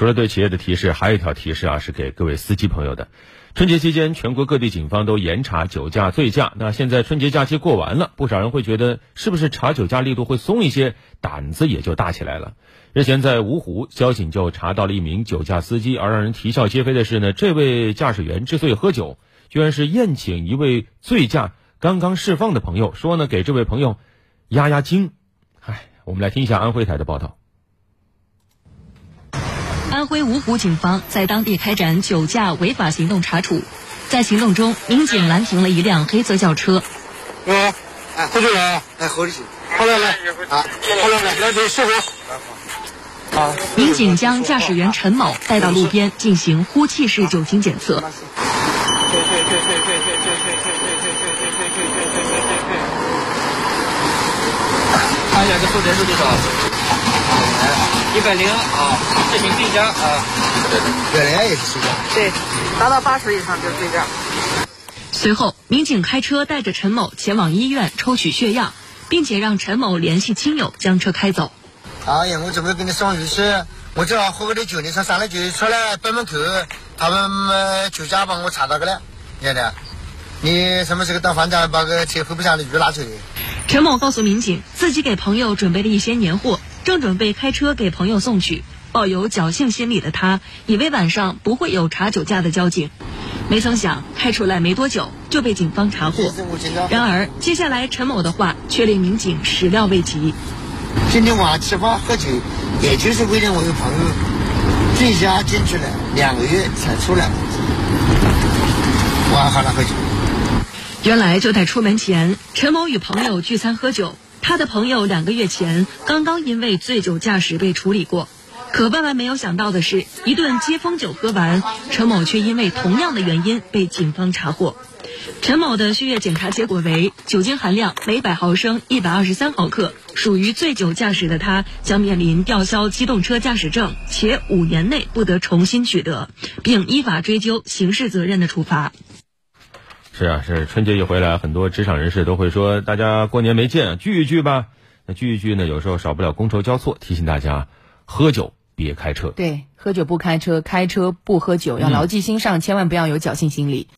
除了对企业的提示，还有一条提示啊，是给各位司机朋友的。春节期间，全国各地警方都严查酒驾、醉驾。那现在春节假期过完了，不少人会觉得，是不是查酒驾力度会松一些，胆子也就大起来了。日前，在芜湖，交警就查到了一名酒驾司机。而让人啼笑皆非的是呢，这位驾驶员之所以喝酒，居然是宴请一位醉驾刚刚释放的朋友，说呢给这位朋友压压惊。唉，我们来听一下安徽台的报道。安徽芜湖警方在当地开展酒驾违法行动查处，在行动中，民警拦停了一辆黑色轿车。哎，来啊，来，来，这师傅。啊。民警将驾驶员陈某带到路边进行呼气式酒精检测。看一下这负责是多少？一百零啊，这行醉驾啊，原来也是醉驾。对，达到八十以上就是醉驾。随后，民警开车带着陈某前往医院抽取血样，并且让陈某联系亲友将车开走。哎呀，我准备给你送律师，我正好喝了点酒，你上上来就出来北门口，他们酒驾把我查到个了，晓得？你什么时候到饭店把个车后备箱的鱼拿出来？陈某告诉民警，自己给朋友准备了一些年货。正准备开车给朋友送去，抱有侥幸心理的他，以为晚上不会有查酒驾的交警，没曾想开出来没多久就被警方查获。然而，接下来陈某的话却令民警始料未及。今天晚上吃饭喝酒，也就是为了我有朋友醉驾进去了两个月才出来，我还喝了喝酒。原来就在出门前，陈某与朋友聚餐喝酒。他的朋友两个月前刚刚因为醉酒驾驶被处理过，可万万没有想到的是，一顿接风酒喝完，陈某却因为同样的原因被警方查获。陈某的血液检查结果为酒精含量每百毫升一百二十三毫克，属于醉酒驾驶的他将面临吊销机动车驾驶证，且五年内不得重新取得，并依法追究刑事责任的处罚。是啊，是春节一回来，很多职场人士都会说，大家过年没见，聚一聚吧。那聚一聚呢，有时候少不了觥筹交错，提醒大家，喝酒别开车。对，喝酒不开车，开车不喝酒，要牢记心上，千万不要有侥幸心理。